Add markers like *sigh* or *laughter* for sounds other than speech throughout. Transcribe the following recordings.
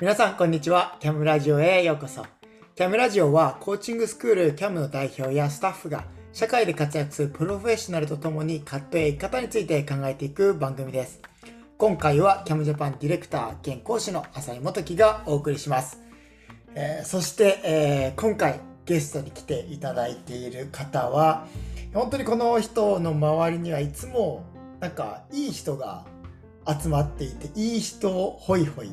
皆さん、こんにちは。キャムラジオへようこそ。キャムラジオは、コーチングスクールキャムの代表やスタッフが、社会で活躍するプロフェッショナルとともに、葛藤や生き方について考えていく番組です。今回は、キャムジャパンディレクター兼講師の浅井元樹がお送りします。えー、そして、えー、今回、ゲストに来ていただいている方は、本当にこの人の周りにはいつも、なんか、いい人が集まっていて、いい人をホイホイ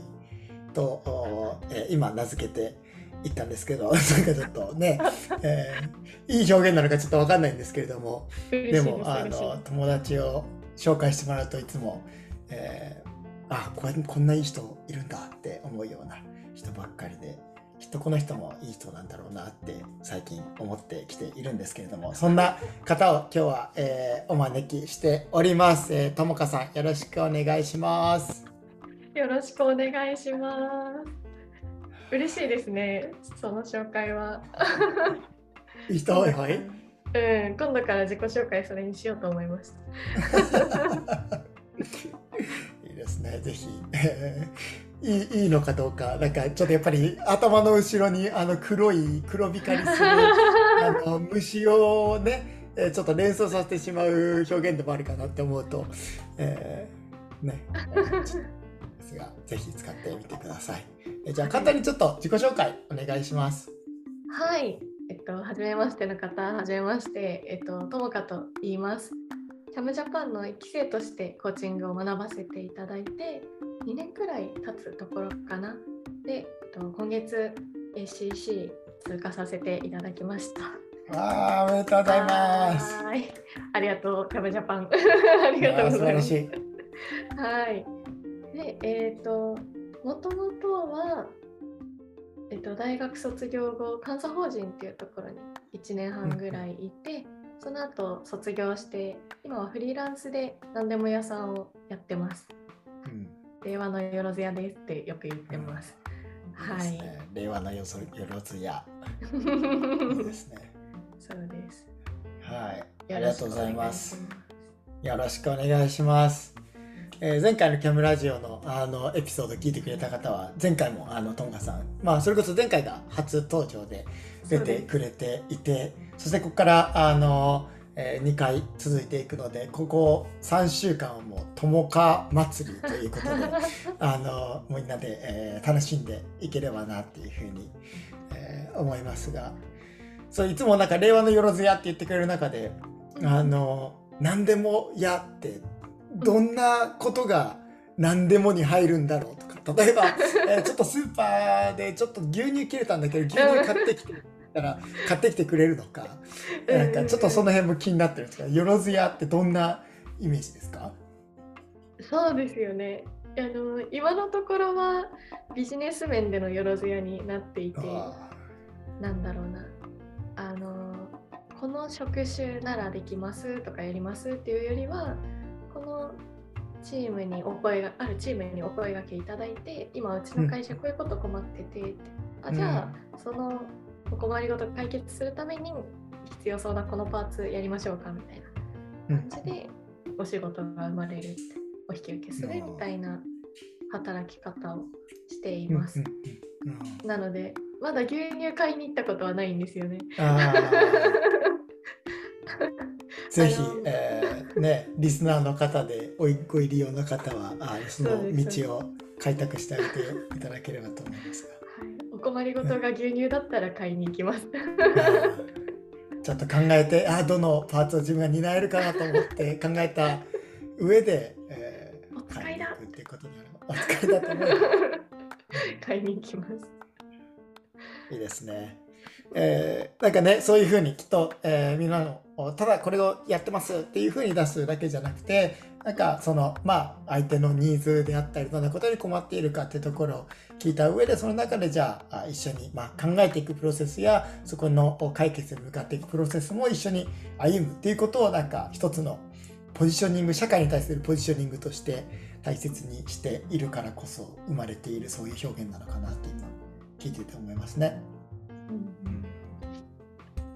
と、えー、今名付けていったんですけど、*laughs* なんかちょっとね、*laughs* えー、いい表現なのかちょっとわかんないんですけれども、でも、あの、友達を紹介してもらうといつも、えー、あここんないい人いるんだって思うような人ばっかりで、きっとこの人もいい人なんだろうなって最近思ってきているんですけれども、そんな方を今日は、えー、お招きしております。えー、ともかさんよろしくお願いします。よろしくお願いします。嬉しいですね、その紹介は。いい人はいはい？うん、今度から自己紹介それにしようと思いました。いいですね、ぜひ。*laughs* いいいいのかどうか、なんかちょっとやっぱり頭の後ろにあの黒い黒光りする *laughs* あの虫をね、えちょっと連想させてしまう表現でもあるかなって思うと、えー、ね。*laughs* ですが、ぜひ使ってみてください。えじゃあ、簡単にちょっと自己紹介お願いします。はい。えっと、はじめましての方、はじめまして、えっと、ともかと言います。チャムジャパンの1期生としてコーチングを学ばせていただいて、2年くらい経つところかな。で、えっと、今月 ACC 通過させていただきました。あおめでとうございます。はい。ありがとう、チャムジャパン。*laughs* ありがとうございます。はい。で、えっ、ー、と、もともとは、えっ、ー、と、大学卒業後、監査法人っていうところに1年半ぐらいいて、うん、その後卒業して、今はフリーランスで何でも屋さんをやってます。うん、令和のよろず屋ですってよく言ってます。うん、はい、令和のよろず屋。*laughs* いいですね。そうです。はい。ありがとうございます。よろしくお願いします。えー、前回のキャムラジオのあのエピソード聞いてくれた方は前回もあのトンガさん、まあ、それこそ前回が初登場で出てくれていてそしてここからあの、えー、2回続いていくのでここ3週間はもう友果祭りということで *laughs* あのみんなで、えー、楽しんでいければなっていうふうに、えー、思いますが。そういつもなんか令和のよろずやって言ってくれる中であの何でもやってどんなことが何でもに入るんだろうとか。例えば、*laughs* えー、ちょっとスーパーでちょっと牛乳切れたんだけど牛乳買ってきてたら買ってきてくれるのか。なんかちょっとその辺も気になってるんですがよろずやってどんなイメージですか？そうですよね。あの今のところはビジネス面でのよろずやになっていてなんだろうな。あのこの職種ならできますとかやりますっていうよりはこのチームにお声があるチームにお声がけいただいて今うちの会社こういうこと困ってて、うん、あじゃあ、そのお困りごと解決するために必要そうなこのパーツやりましょうかみたいな感じでお仕事が生まれるお引き受けするみたいな働き方をしています。なのでまだ牛乳買いに行ったことはないんですよね。*laughs* ぜひ、えー、ね、リスナーの方でおいご入り用の方はあその道を開拓してあげていただければと思いますが。はい、お困りごとが牛乳だったら買いに行きます。*laughs* ちょっと考えてあどのパーツを自分が担えるかなと思って *laughs* 考えた上で、えー、お使いだっていうことになるお使いだと思う。*laughs* 買いに行きます。いいですね。えー、なんかねそういうふうにきっと、えー、みんなのただこれをやってますっていうふうに出すだけじゃなくてなんかそのまあ相手のニーズであったりどんなことに困っているかっていうところを聞いた上でその中でじゃあ一緒にま考えていくプロセスやそこの解決に向かっていくプロセスも一緒に歩むっていうことをなんか一つのポジショニング社会に対するポジショニングとして大切にしているからこそ生まれているそういう表現なのかなって今聞いてて思いますね。うん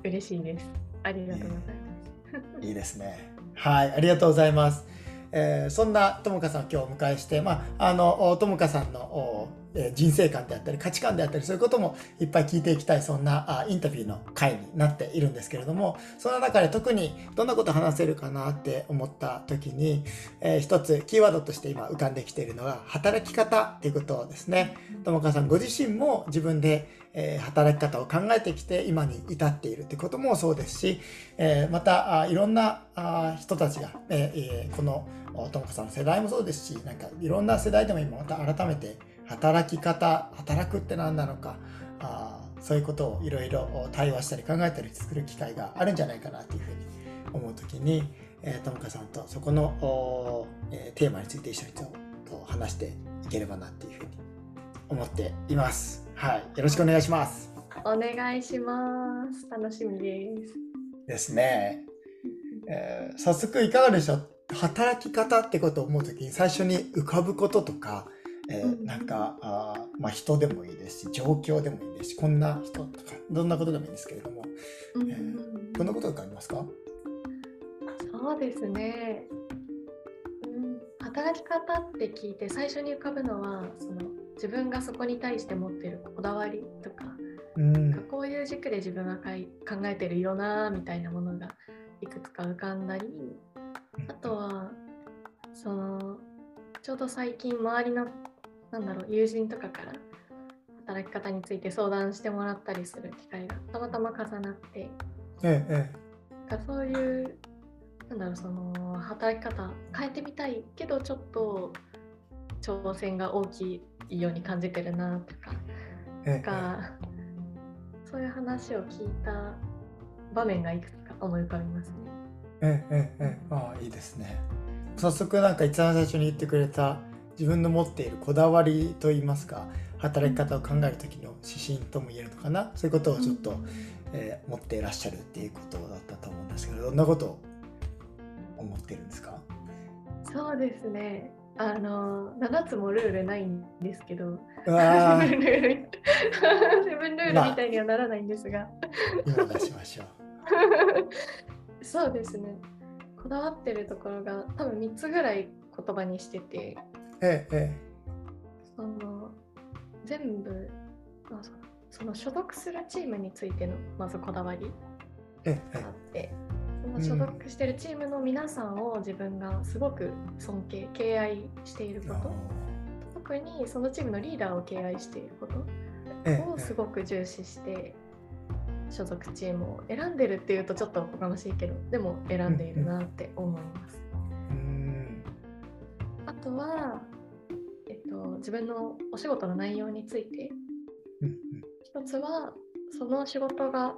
嬉しいです。ありがとうございます。いいですね。はい、ありがとうございます。えー、そんなともかさんを今日お迎えして、まあ、あのともかさんの人生観であったり価値観であったりそういうこともいっぱい聞いていきたいそんなインタビューの回になっているんですけれどもその中で特にどんなこと話せるかなって思った時に、えー、一つキーワードとして今浮かんできているのが働き方っていうことですね。ともかさんご自身も自分で、え、働き方を考えてきて今に至っているってこともそうですし、え、またいろんなあ人たちが、え、このともかさんの世代もそうですしなんかいろんな世代でも今また改めて働き方働くって何なのかあそういうことをいろいろ対話したり考えたりする機会があるんじゃないかなというふうに思う時に、えー、ともかさんとそこの、えー、テーマについて一緒にと話していければなっていうふうに思っています。はい、よろしくお願いします。お願いします。楽しみです。ですね。えー、早速いかがでしょう？働き方ってことを思う時に最初に浮かぶこととかえー、なんかあ、まあ、人でもいいですし状況でもいいですしこんな人とかどんなことでもいいんですけれども、えー、どんなことがありますか？そうですね、うん、働き方って聞いて最初に浮かぶのはその自分がそこに対して持ってるこだわりとか,、うん、こういう軸で自分が考えてるよなみたいなものがいくつか浮かんだりあとはそのちょうど最近周りのなんだろう友人とかから働き方について相談してもらったりする機会がたまたま重なって、ええ、そういうなんだろうその働き方変えてみたいけどちょっと挑戦が大きいように感じてるなとか,、ええ、そういう話を聞いた場面がいくつか思い浮かびますね。ええええああいいですね。早速なんか一番最初に言ってくれた自分の持っているこだわりといいますか働き方を考える時の指針とも言えるのかな。そういうことをちょっと、えー、持っていらっしゃるっていうことだったと思うんですけどどんなことを思ってるんですか？そうですね。あの7つもルールないんですけど自分ルー。ル *laughs* 自分ルールみたいにはならないんですが、まあ、今出しましょう。*laughs* そうですね。こだわってるところが多分3つぐらい言葉にしててええ、その全部その所属するチームについてのまずこだわりがあって、その所属してるチームの皆さんを自分がすごく尊敬敬愛していること、特にそのチームのリーダーを敬愛していることをすごく重視して所属チームを選んでるっていうとちょっとおこがましいけどでも選んでいるなって思います。あとはと、自分のお仕事の内容について、一つはその仕事が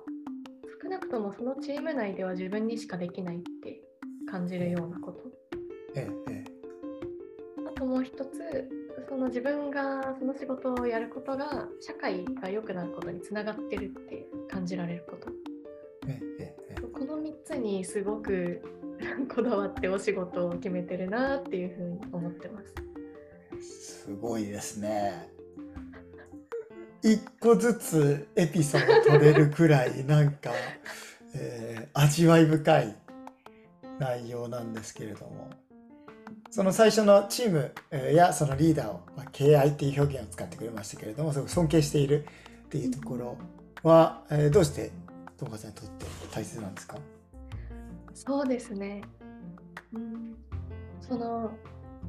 少なくともそのチーム内では自分にしかできないって感じるようなこと。ええ、あともう一つその自分がその仕事をやることが社会が良くなることにつながってるって感じられること。ええ、この3つにすごく *laughs* こだわってお仕事を決めてるなっていうふうに思ってます。すごいですね。一個ずつエピソード取れるくらいなんか、*laughs* えー、味わい深い内容なんですけれども。その最初のチームやそのリーダーを、まあ、敬愛っていう表現を使ってくれましたけれどもすごく尊敬しているっていうところは、えー、どうして友果さんにとって大切なんですか？そうですね、うん、その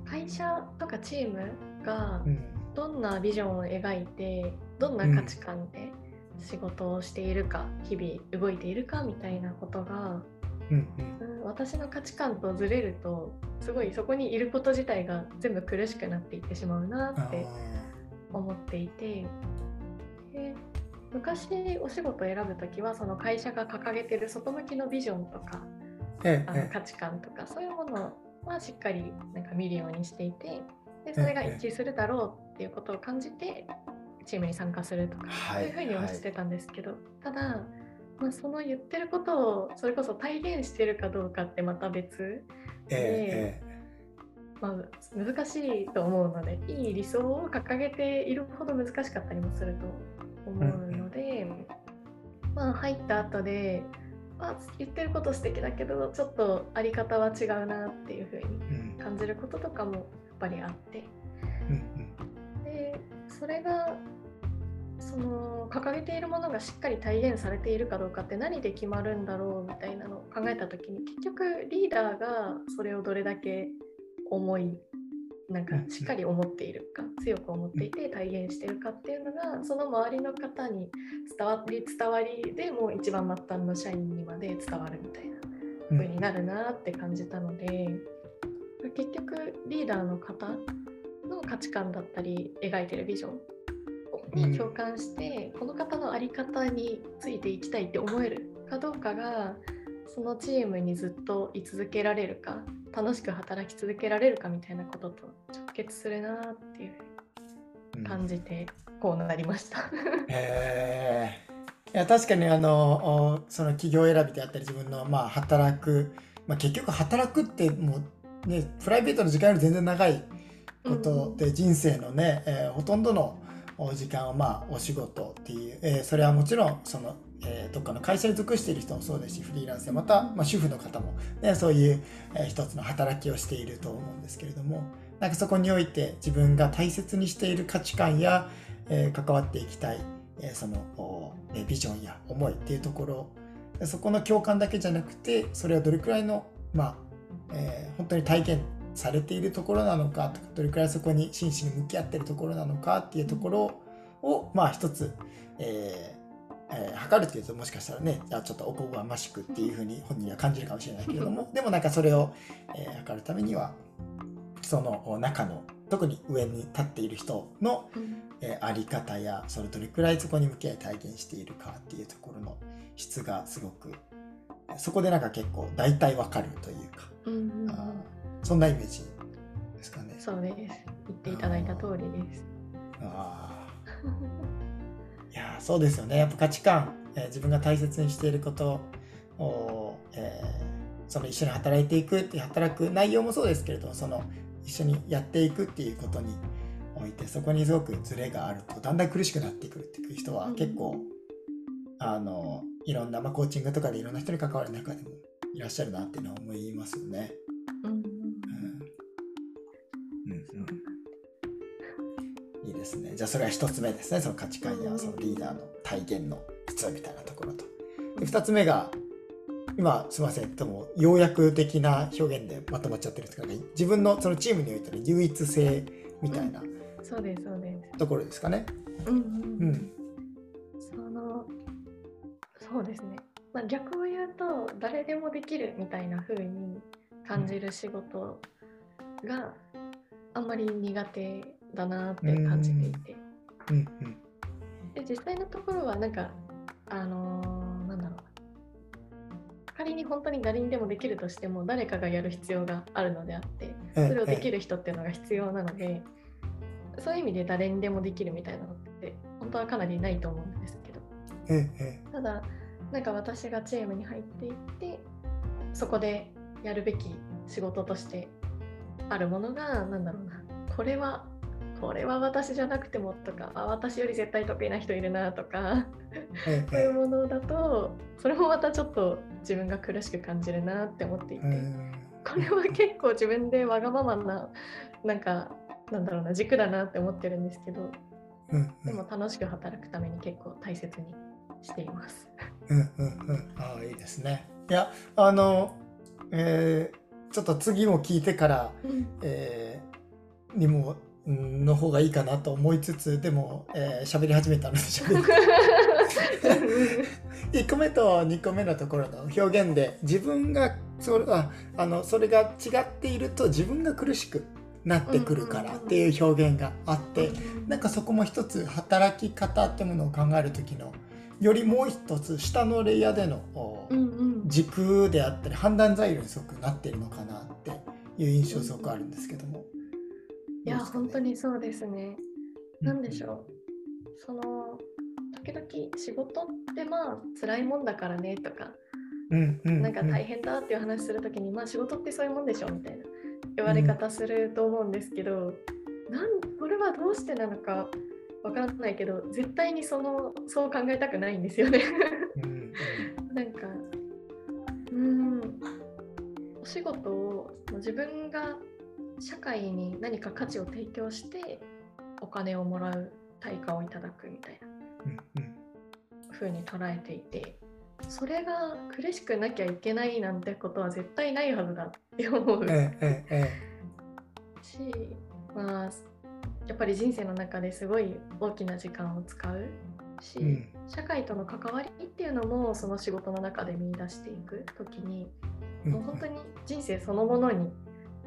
会社とかチームがどんなビジョンを描いてどんな価値観で仕事をしているか、日々動いているかみたいなことが、うんうん、私の価値観とずれるとすごいそこにいること自体が全部苦しくなっていってしまうなって思っていてで昔お仕事を選ぶ時はその会社が掲げてる外向きのビジョンとか、ええ、あの価値観とかそういうものはしっかりなんか見るようにしていてでそれが一致するだろうっていうことを感じてチームに参加するとか、そういうふうにはしてたんですけど、はい、ただ、まあ、その言ってることをそれこそ体現してるかどうかってまた別で、えー、まあ、難しいと思うのでいい理想を掲げているほど難しかったりもすると思うので、うん、まあ入った後であ言ってること素敵だけどちょっとあり方は違うなっていうふうに感じることとかもやっぱりあって。うんでそれがその掲げているものがしっかり体現されているかどうかって何で決まるんだろうみたいなのを考えた時に結局リーダーがそれをどれだけ思いなんかしっかり思っているか強く思っていて体現しているかっていうのがその周りの方に伝わり伝わりでもう一番末端の社員にまで伝わるみたいなうん。風になるなって感じたので結局リーダーの方の価値観だったり描いてるビジョンに共感して、この方の在り方についていきたいって思えるかどうかがそのチームにずっと居続けられるか楽しく働き続けられるかみたいなことと直結するなっていう感じてこうなりました。へえいや確かにあのおその企業選びであったり自分のまあ働く、まあ、結局働くってもうねプライベートの時間より全然長いことで、人生のね、えーほとんどのお時間はまあお仕事っていう、えーそれはもちろんその、えーどっかの会社に属している人もそうですしフリーランスでまた、まあ、主婦の方も、ね、そういう、えー一つの働きをしていると思うんですけれどもなんかそこにおいて自分が大切にしている価値観や、えー関わっていきたい、えーそのえビジョンや思いっていうところそこの共感だけじゃなくてそれをどれくらいの、まあえー本当に体験されているところなのかとかどれくらいそこに真摯に向き合っているところなのかっていうところをまあ一つ、えーえー測るっていうともしかしたらねじゃあちょっとおこがましくっていうふうに本人には感じるかもしれないけれども *laughs* でもなんかそれを、えー測るためにはその中の特に上に立っている人のうんえーあり方やそれどれくらいそこに向き合い体現しているかっていうところの質がすごくそこでなんか結構大体わかるというか、うんうんうんあーそんなイメージですかね。そうです。言っていただいた通りです。あーいやそうですよねやっぱ価値観、えー自分が大切にしていることを、えーその一緒に働いていくって働く内容もそうですけれどその一緒にやっていくっていうことにおいてそこにすごくズレがあるとだんだん苦しくなってくるっていう人は結構、あのいろんな、まあ、コーチングとかでいろんな人に関わる中でもいらっしゃるなっていうのは思いますよね。じゃあそれは一つ目ですね。その価値観やそのリーダーの体現の質みたいなところと。で二つ目が今すみませんでも要約的な表現でまとまっちゃってるんですけど自分のそのチームにおいての唯一性みたいなそうですそうです。ところですかね。うんうんうんそのそうですね。まあ、逆を言うと誰でもできるみたいな風に感じる仕事があんまり苦手だなって感じていて。うんうん。で実際のところはなんかあのーなんだろう。な仮に本当に誰にでもできるとしても誰かがやる必要があるのであってええ。それをできる人っていうのが必要なのでそういう意味で誰にでもできるみたいなのって本当はかなりないと思うんですけど。ただなんか私がチームに入っていってそこでやるべき仕事としてあるものがなんだろうな。これはこれは私じゃなくてもとかあ私より絶対得意な人いるなとかええそういうものだとそれもまたちょっと自分が苦しく感じるなって思っていて、うん。これは結構自分でわがままななんかなんだろうな軸だなって思ってるんですけどでも楽しく働くために結構大切にしています。うんうんうん。ああいいですね。いやあの、えーちょっと次も聞いてから、えーにもんの方がいいかなと思いつつでも喋、えー喋り始めたので喋る1個目と2個目のところの表現で自分がそれああのそれが違っていると自分が苦しくなってくるからっていう表現があって。なんかそこも一つ働き方ってものを考える時のよりもう一つ下のレイヤーでの軸であったり判断材料にすごくなっているのかなっていう印象すごくあるんですけども。いやね本当にそうですね。なんでしょう。その時々仕事ってまあ辛いもんだからねとか、うんうんうんなんか大変だっていう話するときに、まあ仕事ってそういうもんでしょみたいな言われ方すると思うんですけど、なんこれはどうしてなのかわからないけど、絶対にそのそう考えたくないんですよね。うんうん *laughs* なんか、うーん、お仕事を自分が社会に何か価値を提供してお金をもらう対価をいただくみたいな風に捉えていてそれが苦しくなきゃいけないなんてことは絶対ないはずだって思う。えええし、まあ、やっぱり人生の中ですごい大きな時間を使う。し、うん。社会との関わりっていうのもその仕事の中で見出していく時にえもう本当に人生そのものに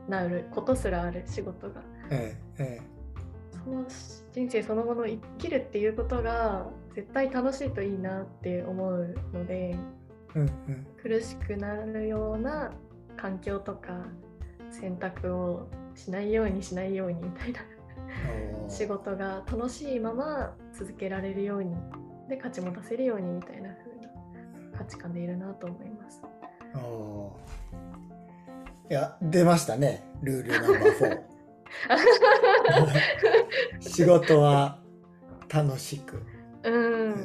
なることすらある仕事が。えええその人生そのものを生きるっていうことが絶対楽しいといいなって思うのでうんうん。苦しくなるような環境とか選択をしないようにしないようにみたいな仕事が楽しいまま続けられるようにで価値も出せるようにみたいな風な価値観でいるなと思います。いや出ましたね。ルールナンバー4 *laughs* 仕事は楽しく、うん、うん。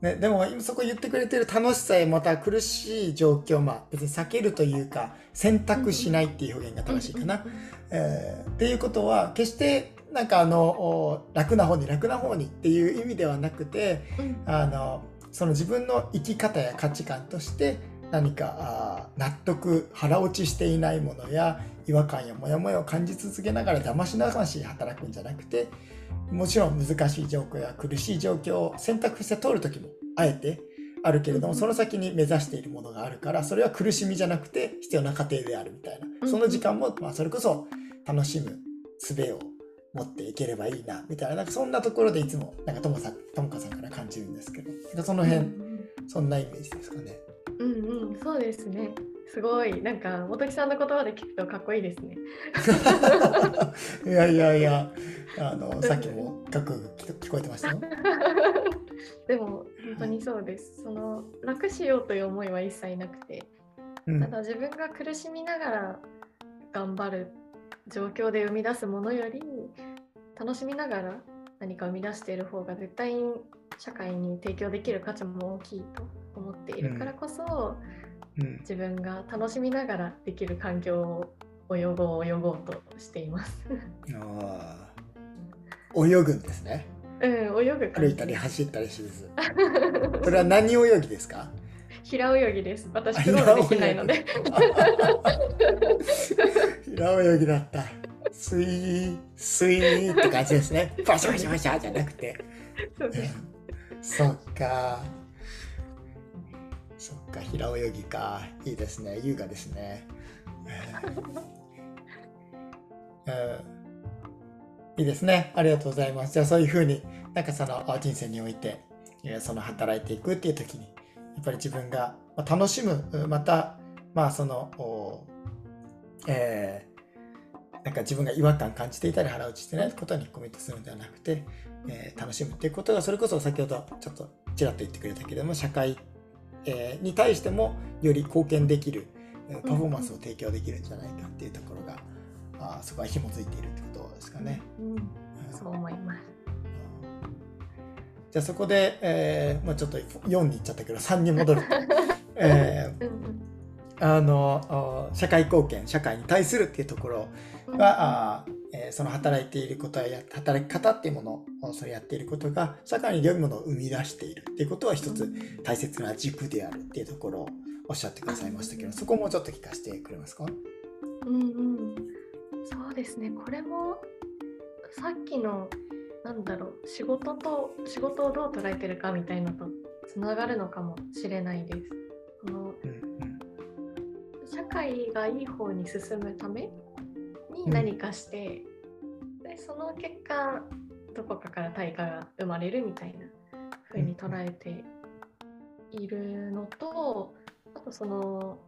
ね、でもそこ言ってくれてる楽しさへまた苦しい状況まあ別に避けるというか選択しないっていう表現が正しいかな。えーっていうことは決してなんかあのお楽な方に楽な方にっていう意味ではなくてうん。あのその自分の生き方や価値観として何か納得腹落ちしていないものや違和感やモヤモヤを感じ続けながらだましなし働くんじゃなくてもちろん難しい状況や苦しい状況を選択して通る時もあえてあるけれどもうんその先に目指しているものがあるからそれは苦しみじゃなくて必要な過程であるみたいな。その時間もまあそれこそ楽しむ術を持っていければいいなみたいななんかそんなところでいつもなんかともさんともかさんから感じるんですけどその辺、うん。そんなイメージですかね。うんうん、そうですね。すごい、なんか、元木さんの言葉で聞くとかっこいいですね。いやいやいやあのさっきもかっこ聞聞こえてましたよ。*laughs* でも、本当にそうです。その、楽しようという思いは一切なくて、うんただ自分が苦しみながら頑張る状況で生み出すものより、楽しみながら何か生み出している方が絶対に社会に提供できる価値も大きいと思っているからこそ、うん自分が楽しみながらできる環境を泳ごう泳ごうとしています。あー泳ぐんですね。うん、泳ぐ歩いたり走ったりしず。それは何泳ぎですか？平泳ぎです。私、クロできないので。平泳ぎだった。スイー、スイーって感じですね。*laughs* バシャバシャバシャじゃなくて。そうですそっか。そっか、平泳ぎか。いいですね。優雅ですね。うん *laughs* いいですね。ありがとうございます。じゃあそういうふうに、なんかそのあ人生において、えーその働いていくっていう時に、やっぱり自分がまあ楽しむ、うんまた、まあその、おえーなんか自分が違和感感じていたり腹落ちしてないことにコミットするんではなくて、えー楽しむっていうことがそれこそ先ほどちょっとちらっと言ってくれたけども社会、えーに対してもより貢献できるえーパフォーマンスを提供できるんじゃないかっていうところが、あーそこは紐づいているってことですかね。うん、うん。そう思います。じゃあそこで、えーまあ、ちょっと4に行っちゃったけど3に戻ると、*laughs* えーうんうん。あのあ社会貢献社会に対するっていうところうんが、あーえーその働いていることや働き方っていうものをそれやっていることが社会に良いものを生み出しているっていうことは一つ大切な軸であるっていうところをおっしゃってくださいましたけどそこもちょっと聞かせてくれますか？うんうん、そうですね。これもさっきのなんだろう仕事と仕事をどう捉えてるかみたいのとつながるのかもしれないです。このうんうん。社会がいい方に進むために何かして、でその結果どこかから対価が生まれるみたいな風に捉えているのとあとその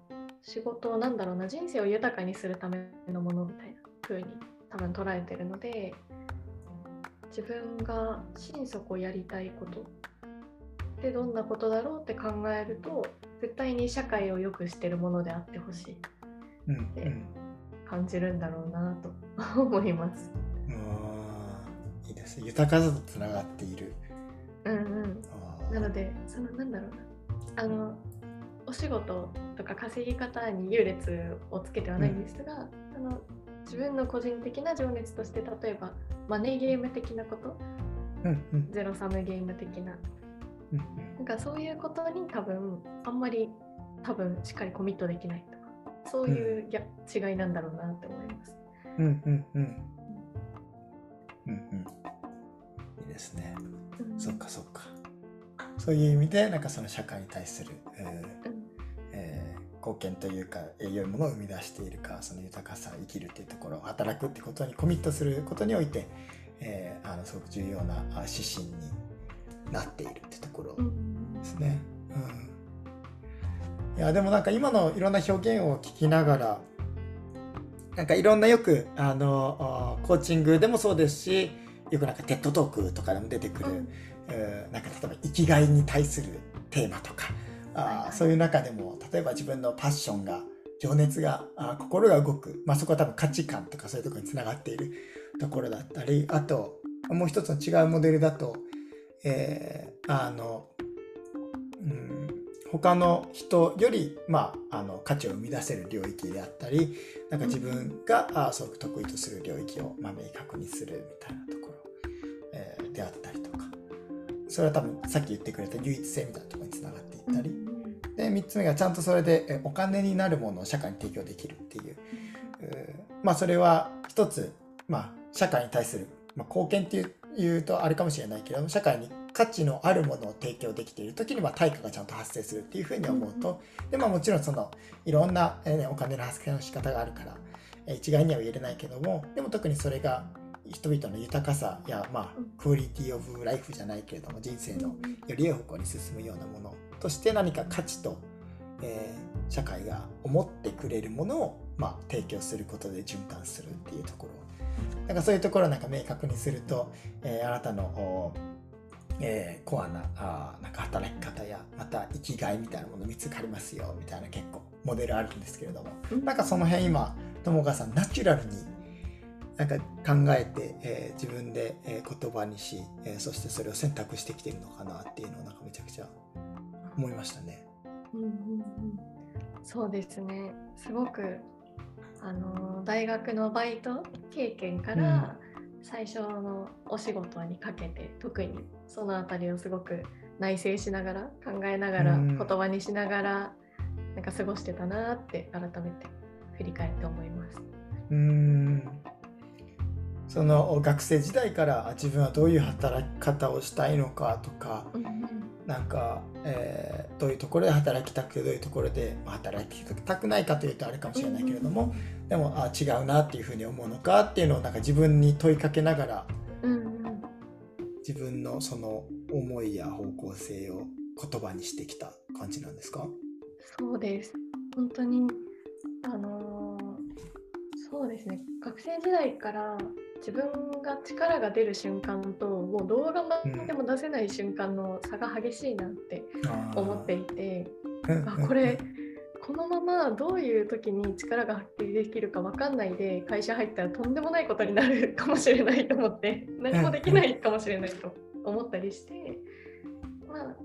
仕事をなんだろうな人生を豊かにするためのものみたいな風に多分捉えてるので自分が心底やりたいことってどんなことだろうって考えると絶対に社会を良くしてるものであってほしい。うんうん感じるんだろうなと *laughs* 思います。いいです。豊かさとつながっている。うんうん、なのでそのなんだろうな。あのお仕事とか稼ぎ方に優劣をつけてはないんですが、あの自分の個人的な情熱として例えばマネーゲーム的なこと、うんうん。ゼロサムゲーム的な。うん。なんかそういうことに多分あんまり多分しっかりコミットできないそういうギャ、違いなんだろうなって思います。うんうんうんうんうんいいですね。うんそっかそっか。そういう意味でなんかその社会に対する、えーうんえー貢献というかえー良いものを生み出しているかその豊かさ生きるっていうところ働くってことにコミットすることにおいて、えーあのすごく重要なあ指針になっているってところうんですね。うん、いやでもなんか今のいろんな表現を聞きながらなんかいろんなよくあのあコーチングでもそうですしよくなんかテッドトークとかでも出てくる、うん。えーなんか例えば生きがいに対するテーマとかはいはい。そういう中でも例えば自分のパッションが情熱があー心が動く、まあ、そこは多分価値観とかそういうところにつながっているところだったりあともう一つの違うモデルだと、えーあの、うん、他の人より、まあ、あの価値を生み出せる領域であったりなんか自分が、あーすごく得意とする領域を、まあ、明確にするみたいなところ、えーであったりとか。それは多分さっき言ってくれた唯一性みたいなところにつながっていったり、で3つ目がちゃんとそれでえお金になるものを社会に提供できるっていう。うーまあそれは一つ、まあ、社会に対する、まあ、貢献っていうとあれかもしれないけれども社会に価値のあるものを提供できている時には対価がちゃんと発生するっていうふうに思うと、でまあ、もちろんそのいろんな、えお金の発生の仕方があるから、えー一概には言えないけどもでも特にそれが人々の豊かさや、まあうん、クオリティオブライフじゃないけれども人生のうんより良い方向に進むようなものとして何か価値と、えー社会が思ってくれるものを、まあ、提供することで循環するっていうところ。なんかそういうところをなんか明確にすると、えーあなたの、おえーコアなあーなんか働き方やまた生きがいみたいなもの見つかりますよみたいな結構モデルあるんですけれども。うんなんかその辺今友川さんナチュラルになんか考えて、えー自分で、えー言葉にし、えーそしてそれを選択してきてるのかなっていうのをなんかめちゃくちゃ思いましたね。うんうんうん。そうですね。すごくあの大学のバイト経験から最初のお仕事にかけて特にそのあたりをすごく内省しながら考えながらうん。言葉にしながらなんか過ごしてたなって改めて振り返って思います。うーん。その学生時代からあ自分はどういう働き方をしたいのかとかうんうんなんか、えーどういうところで働きたくてどういうところでまあ働きたくないかというとあれかもしれないけれども、でもあ違うなっていうふうに思うのかっていうのをなんか自分に問いかけながら自分のその思いや方向性を言葉にしてきた感じなんですか？そうです。本当に、あのーそうですね、学生時代から自分が力が出る瞬間と、もう動画までも出せない瞬間の差が激しいなって思っていて、あこれ、このままどういう時に力が発揮できるか分かんないで会社入ったらとんでもないことになるかもしれないと思って *laughs* 何もできないかもしれないと思ったりして、ま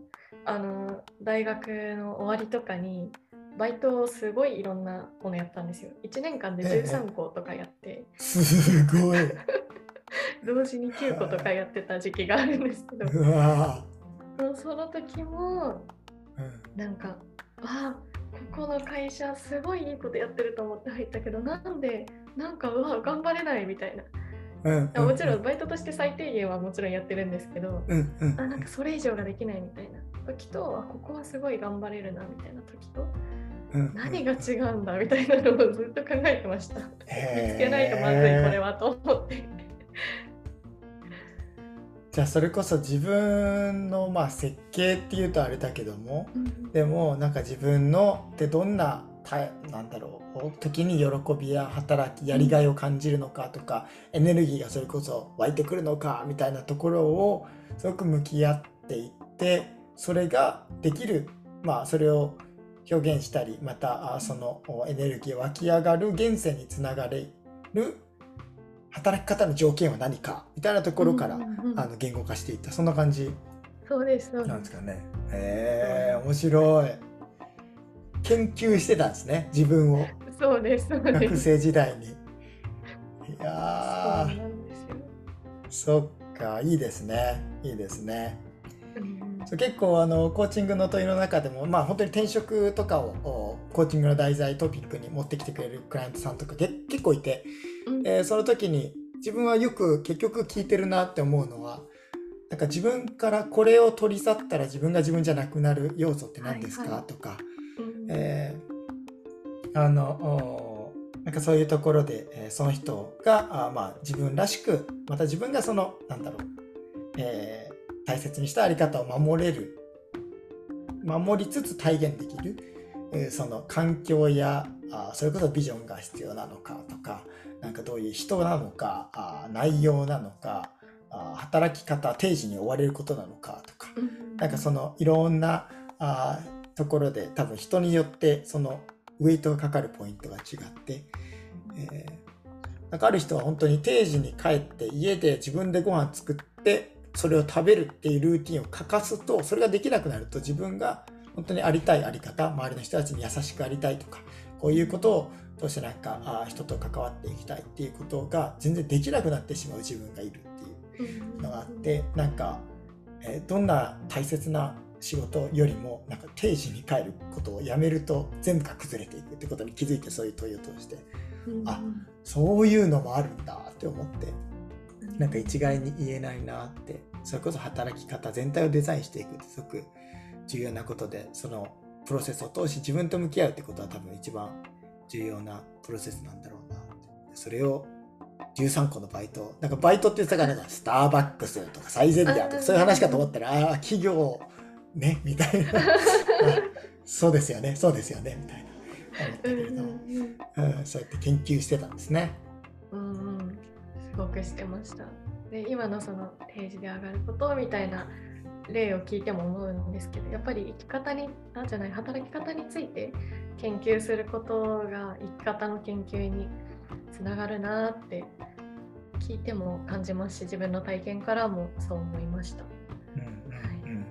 あ、あの大学の終わりとかにバイトをすごいいろんなものやったんですよ。1年間で13個とかやって。すごい。*laughs* 同時に9個とかやってた時期があるんですけど。その時もー、うん。なんかあここの会社すごいいいことやってると思って入ったけどなんでなんかうわ頑張れないみたいな。うんうんもちろんバイトとして最低限はもちろんやってるんですけどうんうん。あなんかそれ以上ができないみたいな。時とあここはすごい頑張れるなみたいな時とうん何が違うんだみたいなのをずっと考えてました。見つけないとまずいこれはと思ってじゃあそれこそ自分のまあ設計っていうとあれだけどもでもなんか自分のってどんなたなんだろう時に喜びや働きやりがいを感じるのかとか、エネルギーがそれこそ湧いてくるのかみたいなところをすごく向き合っていってそれができるまあそれを表現したりまたあそのおエネルギー湧き上がる源泉につながれる働き方の条件は何かみたいなところから、うんうんうんあの言語化していった。そんな感じそうですなんですかね。へえ面白い。研究してたんですね自分を。そうですそうです。学生時代に。いそうやなんですよ、ーそっかいいですね。いいですね。結構あのコーチングの問いの中でもまあ本当に転職とかをおコーチングの題材トピックに持ってきてくれるクライアントさんとかけ結構いて、うんえーその時に自分はよく結局聞いてるなって思うのはなんか自分からこれを取り去ったら自分が自分じゃなくなる要素って何ですか、はいはい。とか、うん。えーあのおなんかそういうところで、えーその人があまあ自分らしくまた自分がそのなんだろう、えー大切にしたあり方を守れる守りつつ体現できる、えーその環境やあそれこそビジョンが必要なのかとかなんかどういう人なのかあ内容なのかあ働き方定時に追われることなのかとかうん。なんかそのいろんなあーところで多分人によってそのウェイトがかかるポイントが違って、えーなんかある人は本当に定時に帰って家で自分でご飯作ってそれを食べるっていうルーティンを欠かすとそれができなくなると自分が本当にありたいあり方周りの人たちに優しくありたいとかこういうことを通してなんかあー人と関わっていきたいっていうことが全然できなくなってしまう自分がいるっていうのがあってなんか、えーどんな大切な仕事よりもなんか定時に帰ることをやめると全部が崩れていくってことに気づいてそういう問いを通してうん。あそういうのもあるんだって思ってなんか一概に言えないなってそれこそ働き方全体をデザインしていくってすごく重要なことでそのプロセスを通し自分と向き合うってことは多分一番重要なプロセスなんだろうなそれを13個のバイト。なんかバイトって言ってたからなんかスターバックスとかサイゼリヤとかそういう話かと思ったらああ企業ねみたいな。そうですよね。そうですよね。みたい。な思ったけれども、うん、そうやって研究してたんですね。うんうん。すごくしてました。で今のその定時で上がることみたいな例を聞いても思うんですけどやっぱり生き方になんじゃない働き方について研究することが生き方の研究につながるなって聞いても感じますし自分の体験からもそう思いました。うんうん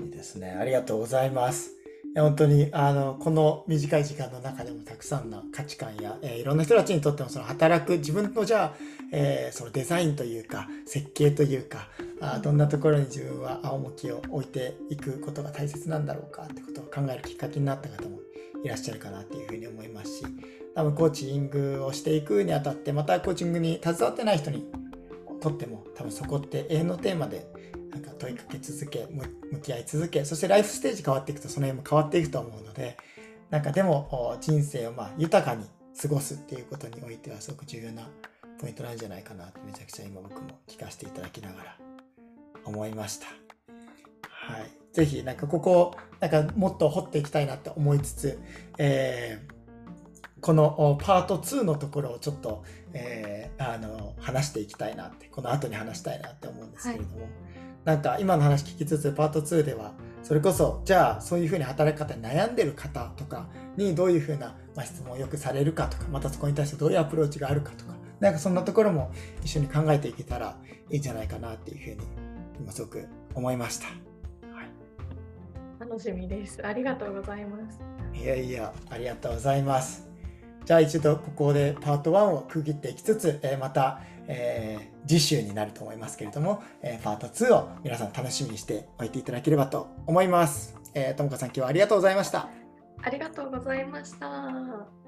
うん、いいですね。ありがとうございます。本当にあのこの短い時間の中でもたくさんの価値観や、えーいろんな人たちにとってもその働く自分のじゃあ、えーそのデザインというか設計というかあどんなところに自分は重きを置いていくことが大切なんだろうかってことを考えるきっかけになった方もいらっしゃるかなっていうふうに思いますし多分コーチングをしていくにあたってまたコーチングに携わってない人にとっても多分そこって永遠のテーマでなんか問いかけ続け向き合い続けそしてライフステージ変わっていくとその辺も変わっていくと思うのでなんかでも人生をまあ豊かに過ごすっていうことにおいてはすごく重要なポイントなんじゃないかなってめちゃくちゃ今僕も聞かせていただきながら思いました。はい、ぜひなんかここなんかもっと掘っていきたいなって思いつつ、えーこのパート2のところをちょっと、えーあの話していきたいなってこの後に話したいなって思うんですけれども、なんか今の話聞きつつパート2ではそれこそじゃあそういうふうに働き方に悩んでる方とかにどういうふうな、まあ、質問をよくされるかとかまたそこに対してどういうアプローチがあるかとかなんかそんなところも一緒に考えていけたらいいんじゃないかなっていうふうに今すごく思いました。はい楽しみです。ありがとうございます。いやいや、ありがとうございます。じゃあ一度ここでパート1を区切っていきつつ、えーまた、えー次週になると思いますけれども、えーパート2を皆さん楽しみにしておいていただければと思います。えーともこさん今日はありがとうございました。ありがとうございました。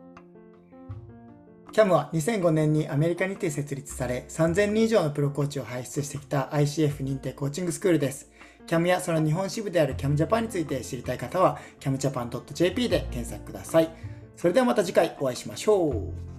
CAM は2005年にアメリカにて設立され、3000人以上のプロコーチを輩出してきた ICF 認定コーチングスクールです。CAM やその日本支部である CAM Japan について知りたい方は camjapan.jp で検索ください。それではまた次回お会いしましょう。